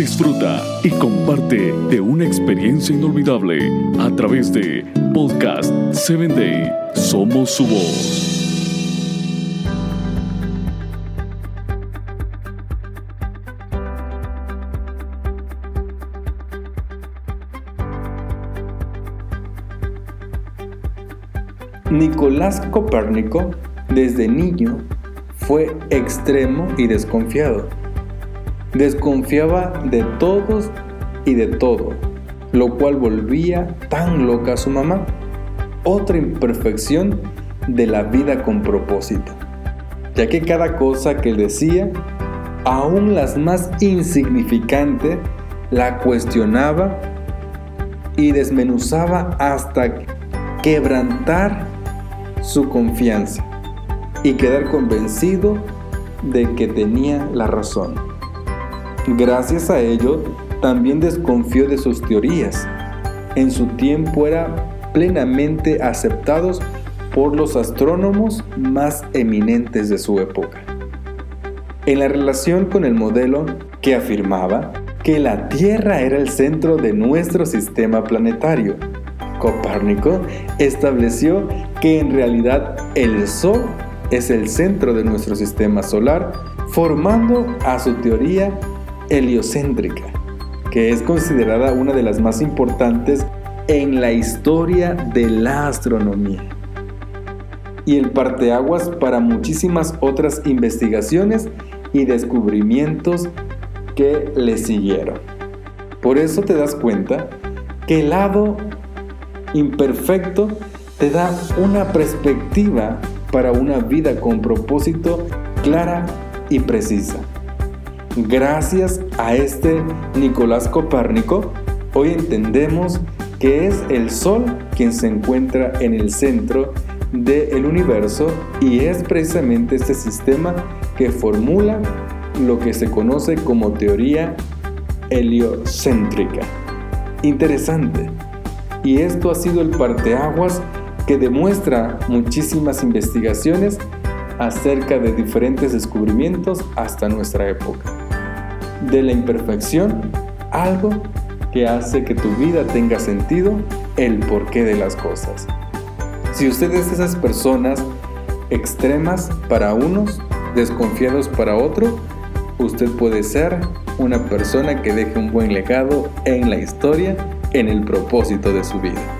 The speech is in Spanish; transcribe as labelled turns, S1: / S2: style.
S1: disfruta y comparte de una experiencia inolvidable a través de Podcast 7 Day. Somos su voz.
S2: Nicolás Copérnico, desde niño, fue extremo y desconfiado. Desconfiaba de todos y de todo, lo cual volvía tan loca a su mamá. Otra imperfección de la vida con propósito, ya que cada cosa que decía, aún las más insignificantes, la cuestionaba y desmenuzaba hasta quebrantar su confianza y quedar convencido de que tenía la razón. Gracias a ello, también desconfió de sus teorías. En su tiempo eran plenamente aceptados por los astrónomos más eminentes de su época. En la relación con el modelo que afirmaba que la Tierra era el centro de nuestro sistema planetario, Copérnico estableció que en realidad el Sol es el centro de nuestro sistema solar, formando a su teoría heliocéntrica, que es considerada una de las más importantes en la historia de la astronomía. Y el parteaguas para muchísimas otras investigaciones y descubrimientos que le siguieron. Por eso te das cuenta que el lado imperfecto te da una perspectiva para una vida con propósito clara y precisa. Gracias a este Nicolás Copérnico, hoy entendemos que es el Sol quien se encuentra en el centro del universo y es precisamente este sistema que formula lo que se conoce como teoría heliocéntrica. Interesante. Y esto ha sido el parteaguas que demuestra muchísimas investigaciones acerca de diferentes descubrimientos hasta nuestra época. De la imperfección, algo que hace que tu vida tenga sentido, el porqué de las cosas. Si usted es esas personas extremas para unos, desconfiados para otro, usted puede ser una persona que deje un buen legado en la historia en el propósito de su vida.